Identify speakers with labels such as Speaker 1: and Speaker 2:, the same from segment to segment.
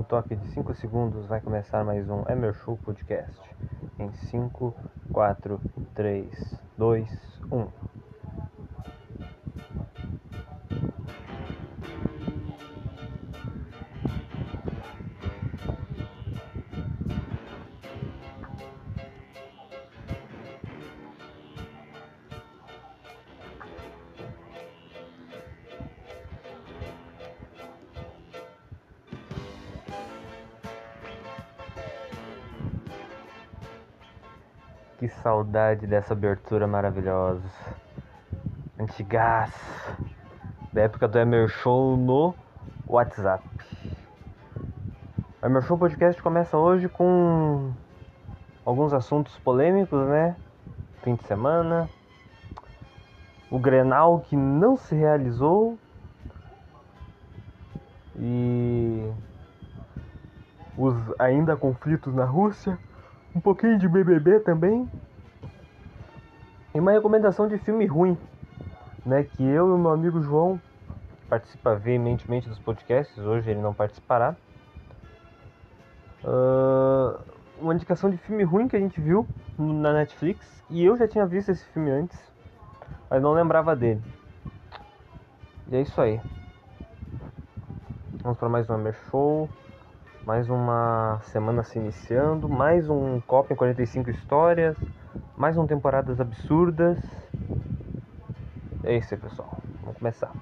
Speaker 1: No toque de 5 segundos vai começar mais um Emer Show Podcast. Em 5, 4, 3, 2, 1. Saudade dessa abertura maravilhosa. Antigás. Da época do Emer Show no WhatsApp. O Emer Show Podcast começa hoje com alguns assuntos polêmicos, né? Fim de semana. O Grenal que não se realizou. E os ainda conflitos na Rússia um pouquinho de BBB também. E uma recomendação de filme ruim, né? Que eu e meu amigo João, que participa veementemente dos podcasts, hoje ele não participará. Uh, uma indicação de filme ruim que a gente viu na Netflix. E eu já tinha visto esse filme antes, mas não lembrava dele. E é isso aí. Vamos para mais um Amber Show. Mais uma semana se iniciando, mais um Copa em 45 histórias, mais um temporadas absurdas. É isso aí, pessoal. Vamos começar.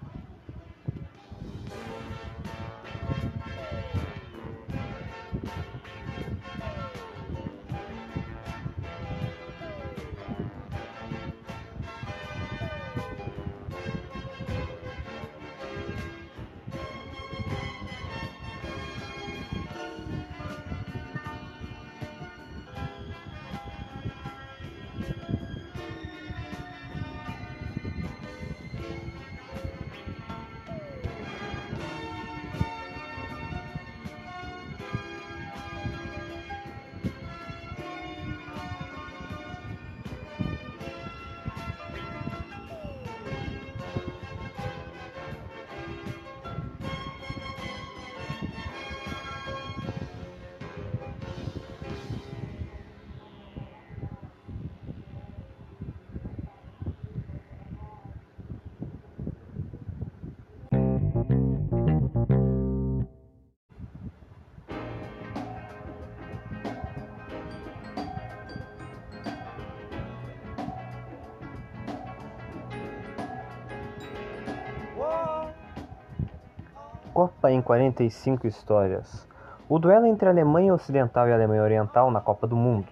Speaker 1: Copa em 45 histórias. O duelo entre a Alemanha Ocidental e a Alemanha Oriental na Copa do Mundo.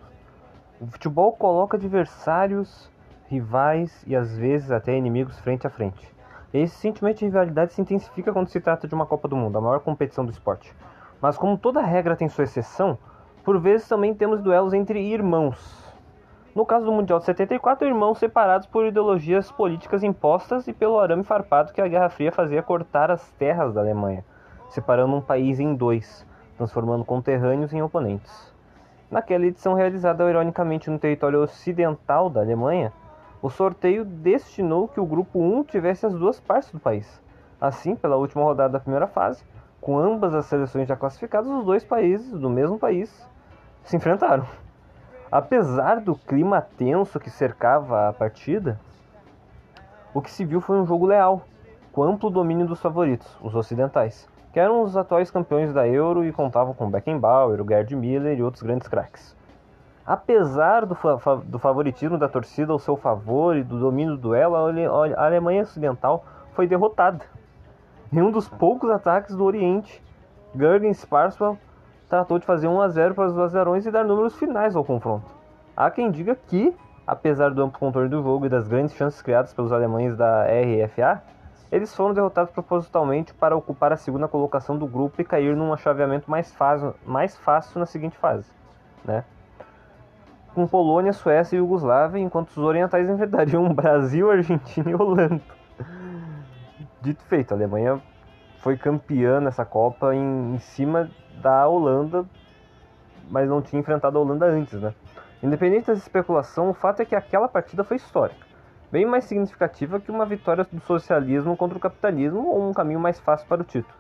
Speaker 1: O futebol coloca adversários, rivais e às vezes até inimigos frente a frente. Esse sentimento de rivalidade se intensifica quando se trata de uma Copa do Mundo, a maior competição do esporte. Mas como toda regra tem sua exceção, por vezes também temos duelos entre irmãos. No caso do Mundial de 74, irmãos separados por ideologias políticas impostas e pelo arame farpado que a Guerra Fria fazia cortar as terras da Alemanha, separando um país em dois, transformando conterrâneos em oponentes. Naquela edição realizada ironicamente no território ocidental da Alemanha, o sorteio destinou que o grupo 1 tivesse as duas partes do país. Assim, pela última rodada da primeira fase, com ambas as seleções já classificadas, os dois países do mesmo país se enfrentaram. Apesar do clima tenso que cercava a partida, o que se viu foi um jogo leal, com amplo domínio dos favoritos, os ocidentais, que eram os atuais campeões da Euro e contavam com Beckenbauer, o Gerd Miller e outros grandes craques. Apesar do, fa do favoritismo da torcida ao seu favor e do domínio do duelo, a Alemanha Ocidental foi derrotada. Em um dos poucos ataques do Oriente, Jürgen Sparswell tratou de fazer 1 a 0 para os azarões e dar números finais ao confronto. Há quem diga que, apesar do amplo controle do jogo e das grandes chances criadas pelos alemães da RFA, eles foram derrotados propositalmente para ocupar a segunda colocação do grupo e cair num chaveamento mais fácil, mais fácil na seguinte fase, né? Com Polônia, Suécia e Iugoslávia, enquanto os orientais enfrentariam Brasil, Argentina e Holanda. Dito feito, a Alemanha foi campeã nessa Copa em, em cima da Holanda, mas não tinha enfrentado a Holanda antes, né? Independente dessa especulação, o fato é que aquela partida foi histórica, bem mais significativa que uma vitória do socialismo contra o capitalismo ou um caminho mais fácil para o título.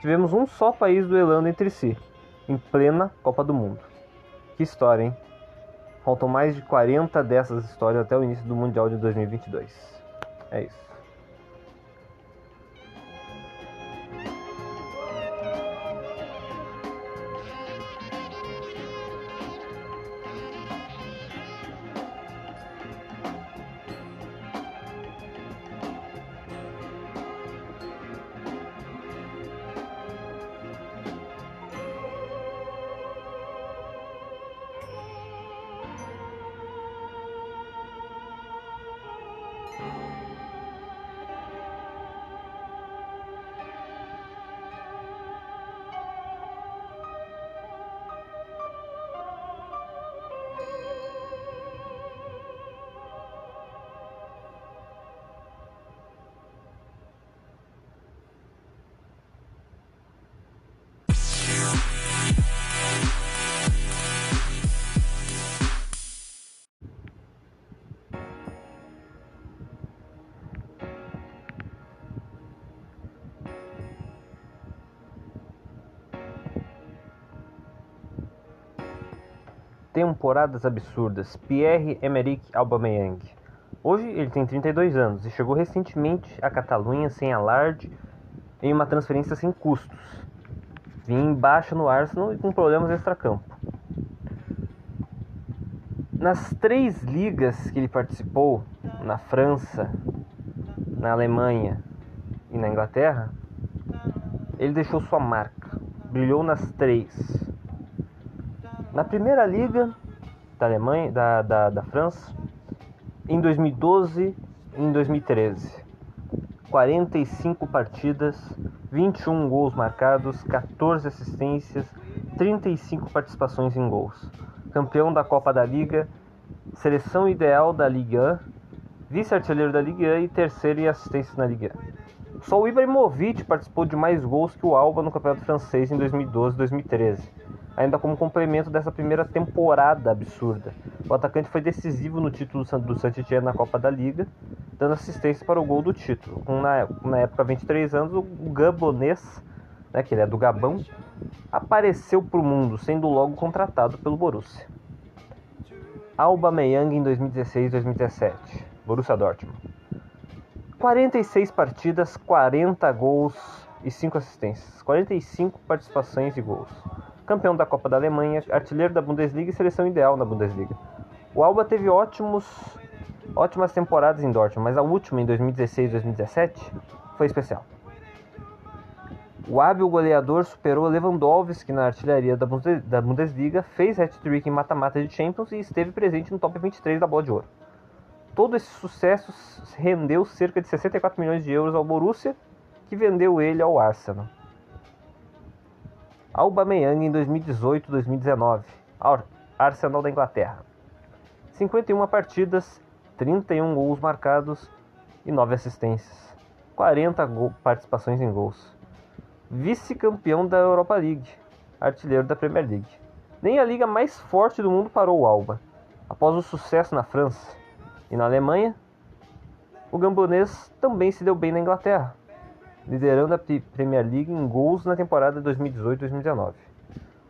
Speaker 1: tivemos um só país duelando entre si, em plena Copa do Mundo. Que história, hein? Faltam mais de 40 dessas histórias até o início do Mundial de 2022. É isso. Temporadas absurdas. Pierre-Emerick Aubameyang. Hoje ele tem 32 anos e chegou recentemente à Catalunha sem alarde em uma transferência sem custos. Vim baixa no Arsenal e com problemas extracampo. Nas três ligas que ele participou, na França, na Alemanha e na Inglaterra, ele deixou sua marca. Brilhou nas três. Na primeira liga da Alemanha, da, da, da França, em 2012 e em 2013. 45 partidas, 21 gols marcados, 14 assistências, 35 participações em gols. Campeão da Copa da Liga, seleção ideal da Liga 1, vice-artilheiro da Liga 1 e terceiro em assistências na Liga 1. Só o Ibrahimovic participou de mais gols que o Alba no Campeonato Francês em 2012 e 2013 ainda como complemento dessa primeira temporada absurda. O atacante foi decisivo no título do Saint-Étienne na Copa da Liga, dando assistência para o gol do título. Com na, na época 23 anos, o gabonês, né, que ele é do Gabão, apareceu para o mundo, sendo logo contratado pelo Borussia. Alba Meyang em 2016 2017, Borussia Dortmund. 46 partidas, 40 gols e 5 assistências, 45 participações e gols campeão da Copa da Alemanha, artilheiro da Bundesliga e seleção ideal na Bundesliga. O Alba teve ótimos, ótimas temporadas em Dortmund, mas a última, em 2016 e 2017, foi especial. O hábil goleador superou Lewandowski na artilharia da Bundesliga, fez hat-trick em mata-mata de Champions e esteve presente no top 23 da Bola de Ouro. Todo esse sucesso rendeu cerca de 64 milhões de euros ao Borussia, que vendeu ele ao Arsenal. Aubameyang em 2018-2019, Arsenal da Inglaterra. 51 partidas, 31 gols marcados e 9 assistências. 40 participações em gols. Vice-campeão da Europa League, artilheiro da Premier League. Nem a liga mais forte do mundo parou o Alba. Após o sucesso na França e na Alemanha, o gambonês também se deu bem na Inglaterra liderando a Premier League em gols na temporada 2018-2019.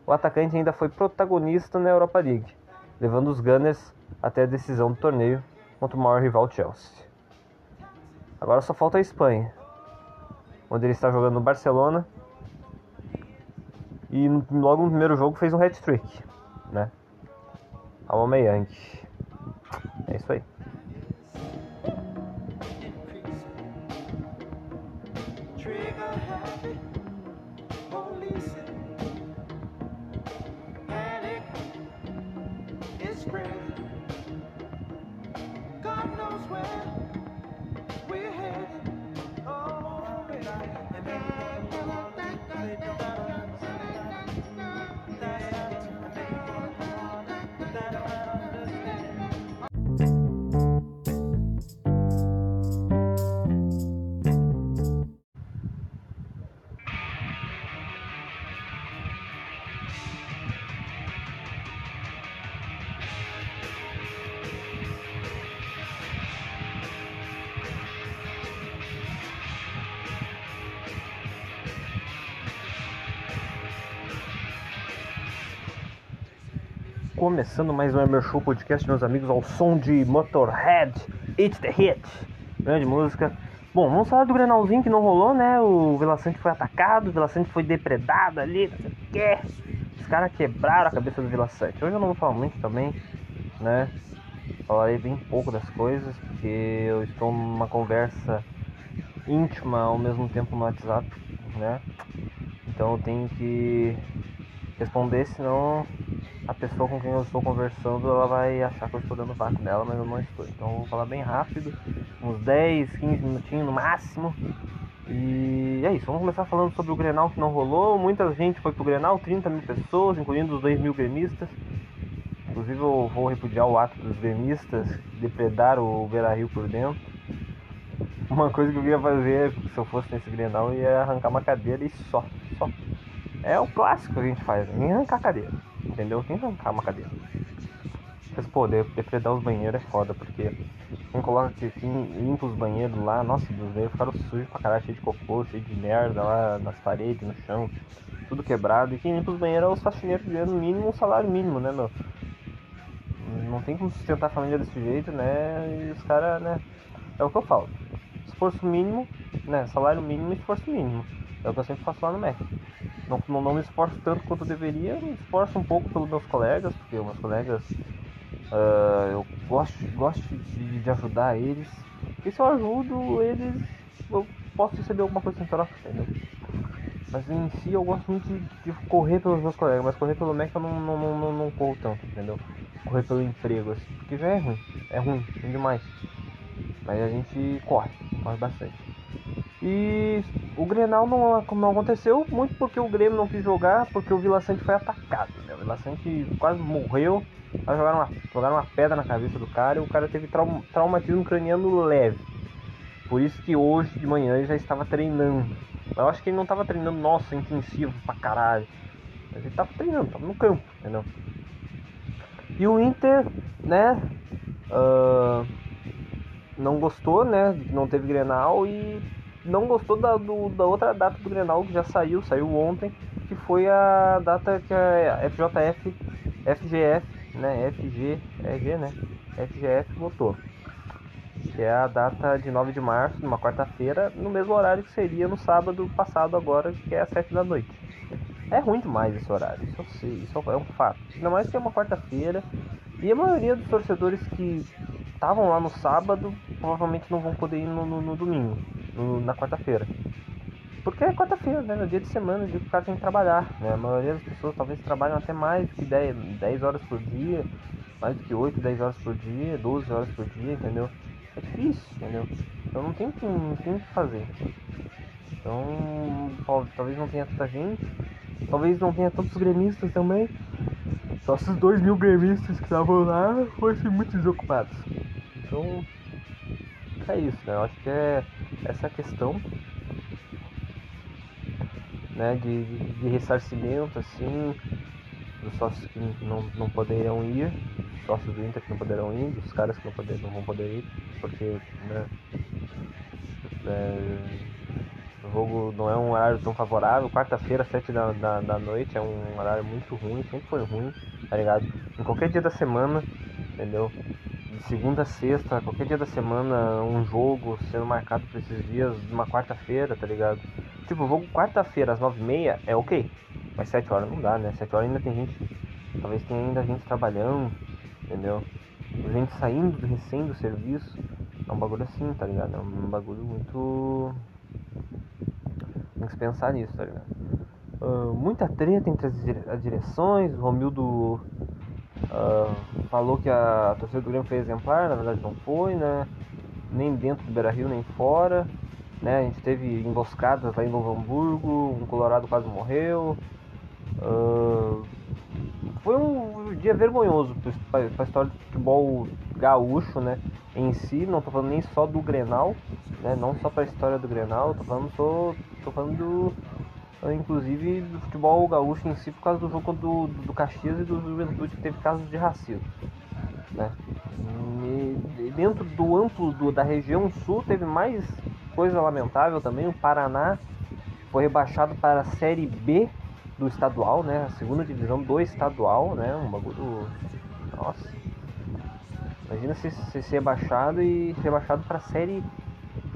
Speaker 1: O atacante ainda foi protagonista na Europa League, levando os Gunners até a decisão do torneio contra o maior rival Chelsea. Agora só falta a Espanha, onde ele está jogando no Barcelona e logo no primeiro jogo fez um hat-trick, né? Aubameyang. É isso aí. away. Começando mais um Emer Show Podcast, meus amigos, ao som de Motorhead, It's the Hit, grande música. Bom, vamos falar do Grenalzinho que não rolou, né? O Vila foi atacado, o Vila foi depredado ali, não sei o que. Os caras quebraram a cabeça do Vila. Hoje eu não vou falar muito também, né? Falarei bem pouco das coisas, porque eu estou numa conversa íntima ao mesmo tempo no WhatsApp, né? Então eu tenho que responder, senão a pessoa com quem eu estou conversando ela vai achar que eu estou dando vácuo nela, mas eu não estou. Então eu vou falar bem rápido, uns 10, 15 minutinhos no máximo. E é isso, vamos começar falando sobre o Grenal que não rolou. Muita gente foi pro Grenal, 30 mil pessoas, incluindo os 2 mil gremistas. Inclusive eu vou repudiar o ato dos gremistas depredar o Beira Rio por dentro. Uma coisa que eu ia fazer se eu fosse nesse Grenal ia arrancar uma cadeira e só, só. É o clássico que a gente faz, nem arrancar cadeira, entendeu? Arrancar uma cadeira. Mas, pô, depredar os banheiros é foda, porque quem coloca que quem limpa os banheiros lá, nossa, os banheiros ficaram sujos pra caralho, cheio de cocô, cheio de merda lá nas paredes, no chão, tudo quebrado. E quem limpa os banheiros é os faxineiros ganhando mínimo salário mínimo, né, meu? Não tem como sustentar a família desse jeito, né? E os caras, né? É o que eu falo. Esforço mínimo, né? Salário mínimo e esforço mínimo. É o que eu sempre faço lá no MEC. Não, não, não me esforço tanto quanto eu deveria, me esforço um pouco pelos meus colegas, porque meus colegas uh, eu gosto, gosto de, de, ajudar eles. Porque se eu ajudo eles, eu posso receber alguma coisa em troca, entendeu? Mas em si eu gosto muito de, de, correr pelos meus colegas, mas correr pelo MEC eu não, não, não, não, corro tanto, entendeu? Correr pelo emprego, assim, porque já é ruim, é ruim, ruim demais. Mas a gente corre, corre bastante. E o Grenal não, não aconteceu muito porque o Grêmio não quis jogar, porque o Vila Sante foi atacado. Né? O Vila Sante quase morreu. Jogaram uma, jogaram uma pedra na cabeça do cara e o cara teve traum, traumatismo craniano leve. Por isso que hoje de manhã ele já estava treinando. Eu acho que ele não estava treinando, nossa, intensivo pra caralho. Mas ele estava treinando, estava no campo, entendeu? E o Inter, né? Uh, não gostou, né? Não teve Grenal e não gostou da, do, da outra data do Grenal que já saiu, saiu ontem, que foi a data que a FJF, FGF, né, FG, é G, né, FGF votou. Que é a data de 9 de março, numa quarta-feira, no mesmo horário que seria no sábado passado agora, que é às 7 da noite. É ruim demais esse horário, isso eu sei, isso é um fato. Ainda mais que é uma quarta-feira, e a maioria dos torcedores que estavam lá no sábado provavelmente não vão poder ir no, no, no domingo no, na quarta-feira. Porque é quarta-feira, né? No dia de semana, o que o cara tem que trabalhar. Né? A maioria das pessoas talvez trabalham até mais que 10, 10 horas por dia, mais do que 8, 10 horas por dia, 12 horas por dia, entendeu? É difícil, entendeu? Então não tem, não tem o que fazer. Então talvez não tenha tanta gente, talvez não tenha tantos gremistas também. Só esses dois mil gremistas que estavam lá fossem muito desocupados. Então é isso, né? Eu acho que é essa questão né, de, de, ressarcimento assim dos sócios que não, não poderiam ir, sócios do Inter que não poderão ir, dos caras que não, poder, não vão poder ir, porque né, é, o jogo não é um horário tão favorável, quarta-feira, sete da, da, da noite, é um horário muito ruim, sempre foi ruim, tá ligado? Em qualquer dia da semana, entendeu? De segunda a sexta, qualquer dia da semana, um jogo sendo marcado por esses dias, uma quarta-feira, tá ligado? Tipo, o jogo quarta-feira às nove e meia é ok, mas sete horas não dá, né? Sete horas ainda tem gente, talvez tenha ainda gente trabalhando, entendeu? Gente saindo recém do serviço, é um bagulho assim, tá ligado? É um bagulho muito. Tem que pensar nisso, tá ligado? Uh, muita treta entre as direções, o Romildo Uh, falou que a torcida do Grêmio foi exemplar, na verdade não foi, né? Nem dentro do Beira Rio, nem fora. Né? A gente teve emboscadas lá em Novo Hamburgo, um colorado quase morreu. Uh, foi um dia vergonhoso para a história do futebol gaúcho, né? Em si, não estou falando nem só do Grenal, né? Não só para a história do Grenal, estou falando, tô, tô falando do, inclusive do futebol gaúcho em si por causa do jogo do, do Caxias e do Juventude que teve casos de racismo. Né? E dentro do amplo do, da região sul teve mais coisa lamentável também. O Paraná foi rebaixado para a Série B do estadual, né? A segunda divisão do estadual, né? Um bagulho. Nossa. Imagina se, se ser baixado e ser baixado pra série.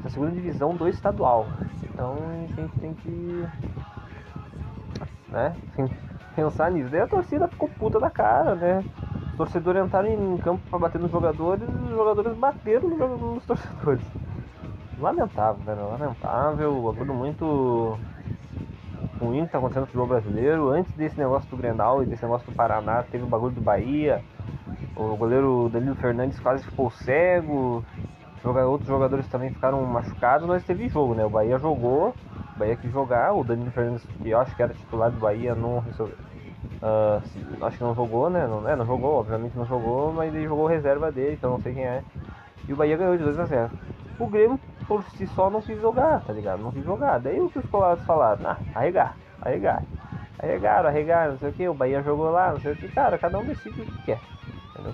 Speaker 1: Pra segunda divisão do estadual. Então a gente tem que. Né? Que pensar nisso. Daí a torcida ficou puta da cara, né? Os torcedores entraram em campo pra bater nos jogadores e os jogadores bateram nos torcedores. Lamentável, velho. Lamentável. Bagulho muito ruim que tá acontecendo no futebol brasileiro. Antes desse negócio do Grenal e desse negócio do Paraná, teve o bagulho do Bahia. O goleiro Danilo Fernandes quase ficou cego. Outros jogadores também ficaram machucados, mas teve jogo, né? O Bahia jogou, Bahia quis jogar, o Danilo Fernandes, que eu acho que era titular do Bahia, não resolveu. Uh, acho que não jogou, né? Não, é, não jogou, obviamente não jogou, mas ele jogou reserva dele, então não sei quem é. E o Bahia ganhou de 2 a 0 O Grêmio por si só não quis jogar, tá ligado? Não quis jogar. Daí o que os colados falaram? Ah, arregar, arregar. Arregaram, arregaram, não sei o que, o Bahia jogou lá, não sei o que. Cara, cada um decide o que quer. Entendeu?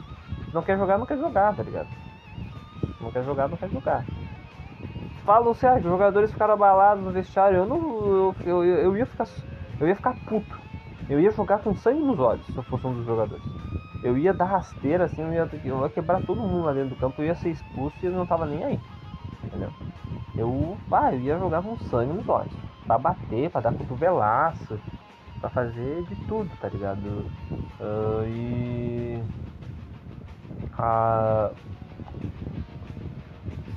Speaker 1: Não quer jogar, não quer jogar, tá ligado? Não quer jogar, não quer jogar. Falam assim, ah, os jogadores ficaram abalados no vestiário. Eu não. Eu, eu, eu, ia ficar. Eu ia ficar puto. Eu ia jogar com sangue nos olhos se eu fosse um dos jogadores. Eu ia dar rasteira assim, eu ia, eu ia quebrar todo mundo lá dentro do campo, eu ia ser expulso e não tava nem aí entendeu? Eu, ah, eu ia jogar com sangue nos olhos. Pra bater, pra dar cotovelaço, pra fazer de tudo, tá ligado? Uh, e. A,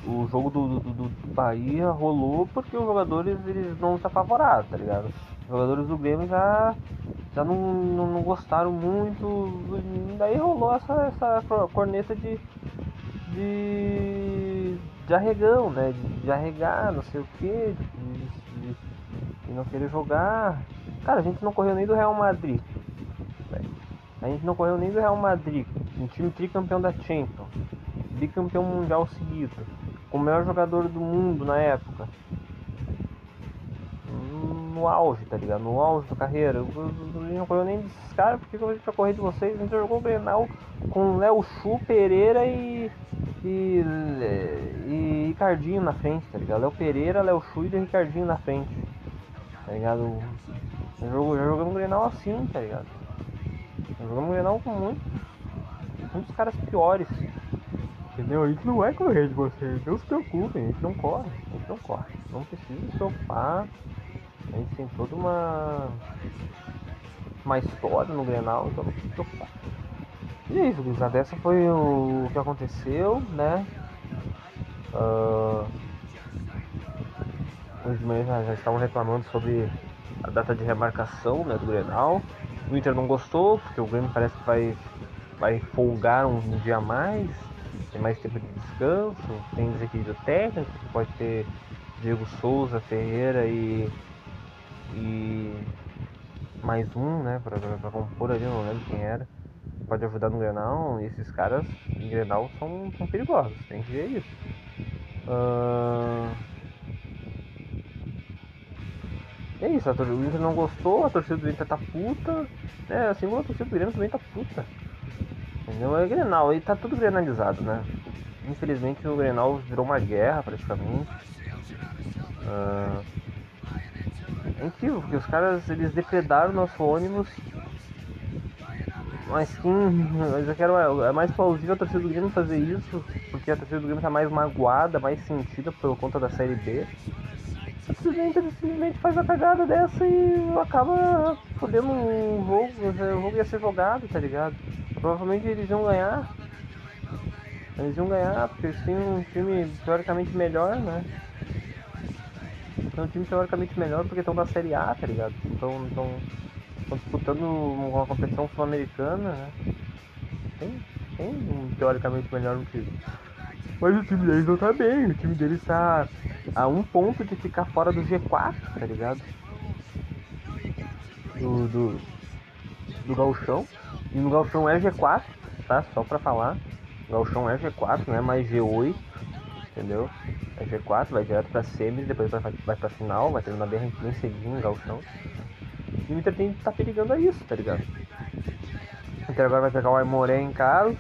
Speaker 1: o jogo do, do, do, Bahia rolou porque os jogadores eles não se favoráveis, tá ligado? Os jogadores do Grêmio já, já não, não, não gostaram muito. Daí rolou essa, essa corneta de, de de arregão, né? De, de arregar, não sei o que, de, de, de, não querer jogar. Cara, a gente não correu nem do Real Madrid. A gente não correu nem do Real Madrid, um time tricampeão da Champions, bicampeão mundial seguido, com o melhor jogador do mundo na época. No auge, tá ligado? No auge da carreira. A gente não correu nem desses caras, porque a gente vai correr de vocês, a gente jogou o Grenal com Léo Chu, Pereira e e, e Ricardinho na frente, tá ligado? Léo Pereira, Léo Chu e Ricardinho na frente, tá ligado? Já, jogou, já jogamos Grenal assim, tá ligado? Já jogamos Grenal com muitos caras piores. Entendeu? A gente não vai correr de vocês, não se preocupem, a gente não corre, a gente não corre. Não precisa se. A gente tem toda uma uma história no Grenal, então não precisa se preocupar. E é isso, gurizada. Essa foi o que aconteceu, né? Uh, de manhã já, já estavam reclamando sobre a data de remarcação né, do Grenal. O Inter não gostou, porque o Grêmio parece que vai, vai folgar um dia a mais, tem mais tempo de descanso, tem desequilíbrio técnico, pode ter Diego Souza, Ferreira e, e mais um, né, para compor ali, não lembro quem era pode ajudar no Grenal, esses caras em Grenal são, são perigosos, tem que ver isso. Uh... É isso, a torcida do Inter não gostou, a torcida do Inter tá puta, né? Assim como a torcida do Grêmio também tá puta. Entendeu? É Grenal, aí tá tudo grenalizado, né? Infelizmente o Grenal virou uma guerra praticamente. Uh... É incrível, porque os caras eles depredaram nosso ônibus mas sim, mas eu quero. É mais plausível a torcida do Grêmio fazer isso, porque a torcida do Grêmio tá mais magoada, mais sentida por conta da série B. Simplesmente, simplesmente faz a cagada dessa e acaba fodendo um jogo, o jogo ia ser jogado, tá ligado? Provavelmente eles iam ganhar. Eles iam ganhar, porque eles têm um time teoricamente melhor, né? Tem um time teoricamente melhor porque estão na série A, tá ligado? Estão disputando uma competição sul-americana, né? Tem, tem um teoricamente melhor no time. Mas o time deles não tá bem, o time deles tá a um ponto de ficar fora do G4, tá ligado? Do, do, do Galchão. E no Galchão é G4, tá? Só pra falar. Galchão é G4, não é mais G8, entendeu? É G4, vai direto pra semi, depois vai, vai pra final, vai terminar bem, bem cedinho o Galchão. E o Inter tem que tá perigando a isso, tá ligado? O Inter agora vai pegar o Aimoré em casa,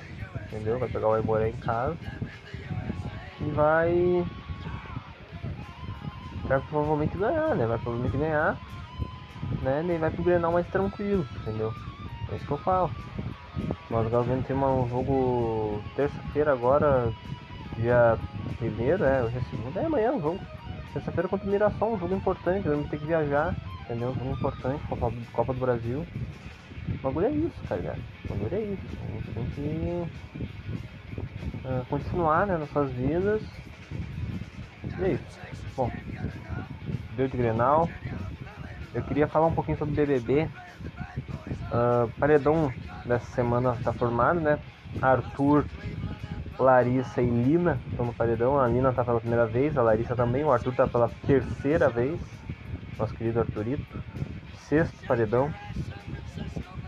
Speaker 1: entendeu? Vai pegar o Aimoré em casa. E vai. Vai provavelmente ganhar, né? Vai provavelmente ganhar. né? Ele vai pro Grenal mais tranquilo, entendeu? É isso que eu falo. Nós Gauguin tem um jogo terça-feira agora, dia primeiro, é, hoje é segunda, é amanhã o jogo. Terça-feira contra o Mirassol, um jogo importante, vamos ter que viajar, entendeu? Um jogo importante, Copa, Copa do Brasil. O bagulho é isso, tá ligado? O bagulho é isso. A gente tem que uh, continuar né, nossas vidas. E é isso. Bom, deu de Grenal. Eu queria falar um pouquinho sobre BBB. Uh, paredão dessa semana está formado, né? Arthur, Larissa e Lina estão no paredão. A Lina está pela primeira vez, a Larissa também. O Arthur está pela terceira vez. Nosso querido Arthurito. Sexto paredão.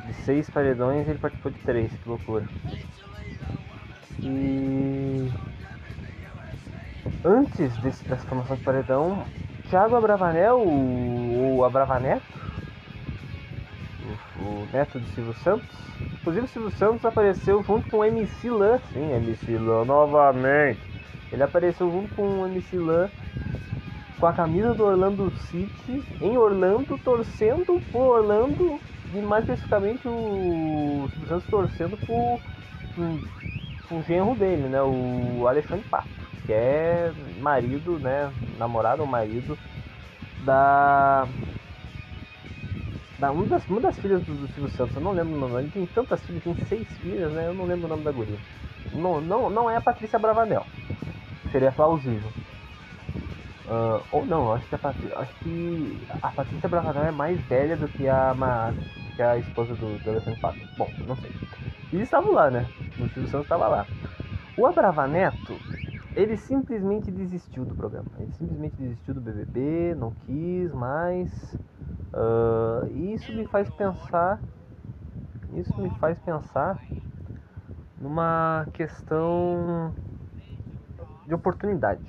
Speaker 1: De seis paredões, ele participou de três. Que loucura. E antes desse, dessa formação de paredão, Thiago Abravanel, o, o Abravaneto, o, neto de Silvio Santos, inclusive Silvio Santos apareceu junto com o MC Lan, sim, MC Lan novamente. Ele apareceu junto com o MC Lan com a camisa do Orlando City em Orlando, torcendo por Orlando e mais especificamente o Silvio Santos torcendo por, o genro dele, né, o Alexandre Pato que é marido, né, namorado ou marido da da uma das, uma das filhas do, do Silvio Santos, eu não lembro o nome, ele tem tantas filhas, tem seis filhas, né, eu não lembro o nome da guria. Não, não, não é a Patrícia Bravanel, seria plausível. Uh, ou não, acho que, a Patrícia, acho que a Patrícia Bravanel é mais velha do que a, que a esposa do, do Alessandro Pato. Bom, não sei. E eles estavam lá, né? O Silvio Santos estava lá. O Abravaneto, ele simplesmente desistiu do programa. Ele simplesmente desistiu do BBB, não quis mais. Uh, isso me faz pensar. Isso me faz pensar numa questão de oportunidade.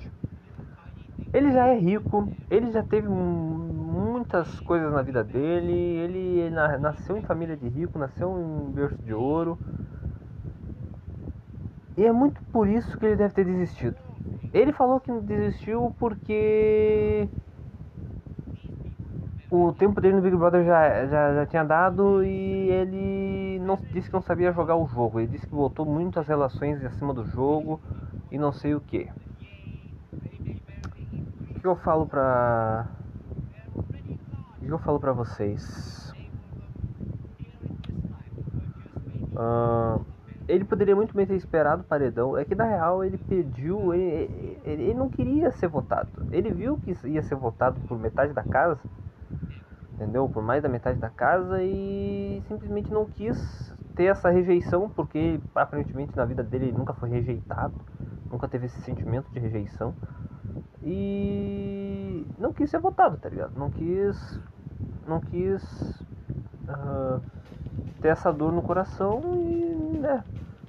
Speaker 1: Ele já é rico, ele já teve muitas coisas na vida dele, ele, nasceu em família de rico, nasceu em berço de ouro. E é muito por isso que ele deve ter desistido. Ele falou que desistiu porque o tempo dele no Big Brother já, já, já tinha dado e ele não disse que não sabia jogar o jogo. Ele disse que botou muitas relações acima do jogo e não sei o que. O que eu falo pra. O que eu falo pra vocês? Uh, ele poderia muito bem ter esperado o paredão. É que na real ele pediu, ele, ele, ele, não queria ser votado. Ele viu que ia ser votado por metade da casa, entendeu? Por mais da metade da casa e simplesmente não quis ter essa rejeição, porque aparentemente na vida dele ele nunca foi rejeitado, nunca teve esse sentimento de rejeição. E não quis ser votado, tá ligado? Não quis. Não quis. Uh, ter essa dor no coração e, né?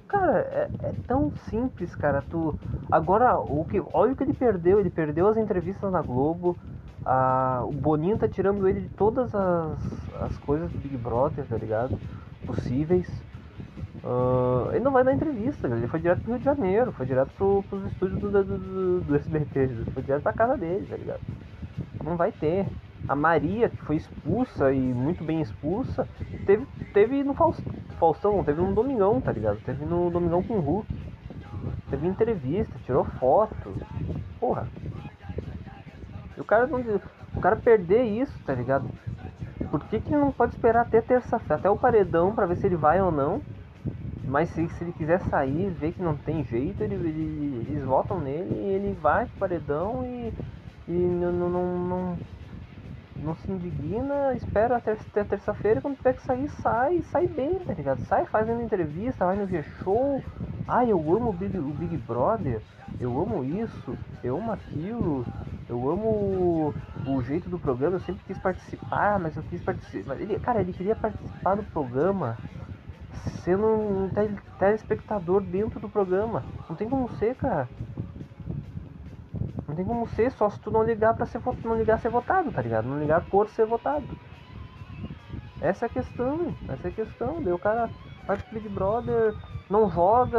Speaker 1: Cara, é, é, tão simples, cara. Tu agora o que, olha o que ele perdeu. Ele perdeu as entrevistas na Globo. A, o Boninho tá tirando ele de todas as, as coisas do Big Brother, tá ligado? Possíveis. Uh, ele não vai dar entrevista, ele foi direto pro Rio de Janeiro, foi direto pro, pros estúdios do, do, do, SBT, foi direto pra casa dele, tá ligado? Não vai ter. A Maria, que foi expulsa e muito bem expulsa, teve, teve no Faustão, teve no Domingão, tá ligado? Teve no Domingão com o Hulk. Teve entrevista, tirou foto. Porra. E o cara não. O cara perder isso, tá ligado? Por que, que não pode esperar até terça-feira, até o paredão pra ver se ele vai ou não? Mas se, se ele quiser sair, ver que não tem jeito, ele, ele, eles votam nele e ele vai pro paredão e, e não, não, não, não se indigna, espera até terça-feira, quando tiver que sair, sai, sai bem, tá ligado? Sai fazendo entrevista, vai no V-Show. Ah, eu amo o Big, o Big Brother, eu amo isso, eu amo aquilo, eu amo o, jeito do programa, eu sempre quis participar, mas eu quis participar. Ele, cara, ele queria participar do programa sendo um telespectador dentro do programa. Não tem como ser, cara. Não tem como ser só se tu não ligar para ser não ligar ser votado, tá ligado? Não ligar por ser votado. Essa é a questão, essa é a questão. Daí o cara faz Big Brother, não joga,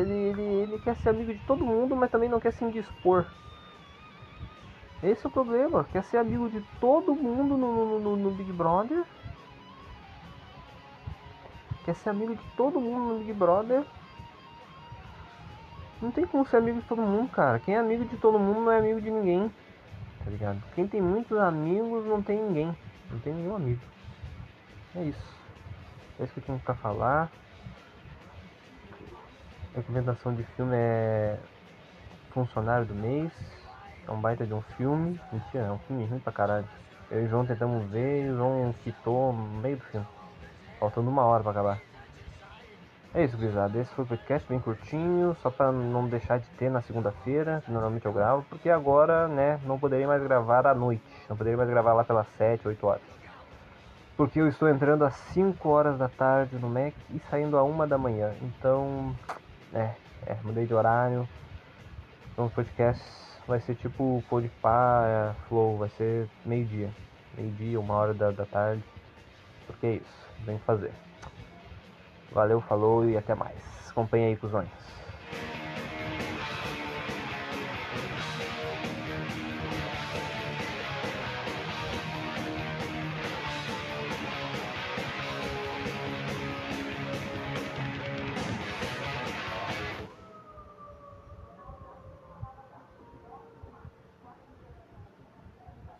Speaker 1: ele, ele, ele quer ser amigo de todo mundo, mas também não quer se indispor. Esse é o problema. Quer ser amigo de todo mundo no, no, no Big Brother. Quer ser amigo de todo mundo no Big Brother. Não tem como ser amigo de todo mundo, cara. Quem é amigo de todo mundo não é amigo de ninguém. Tá ligado? Quem tem muitos amigos não tem ninguém. Não tem nenhum amigo. É isso. É isso que eu tinha pra falar. Recomendação de filme é Funcionário do Mês. Um baita de um filme. Mentira, é um filme ruim pra caralho. Eu e o João tentamos ver e o João quitou no meio do filme. Faltando uma hora pra acabar. É isso, gurizada. Esse foi o podcast bem curtinho, só para não deixar de ter na segunda-feira, que normalmente eu gravo, porque agora, né, não poderia mais gravar à noite. Não poderia mais gravar lá pelas 7, 8 horas. Porque eu estou entrando às 5 horas da tarde no Mac e saindo a 1 da manhã. Então, é, é mudei de horário. Então, o podcast vai ser tipo Podpah, Flow, vai ser meio-dia. Meio-dia, uma hora da, da tarde. Porque é isso, que fazer. Valeu, falou e até mais. Acompanhe aí, cuzões.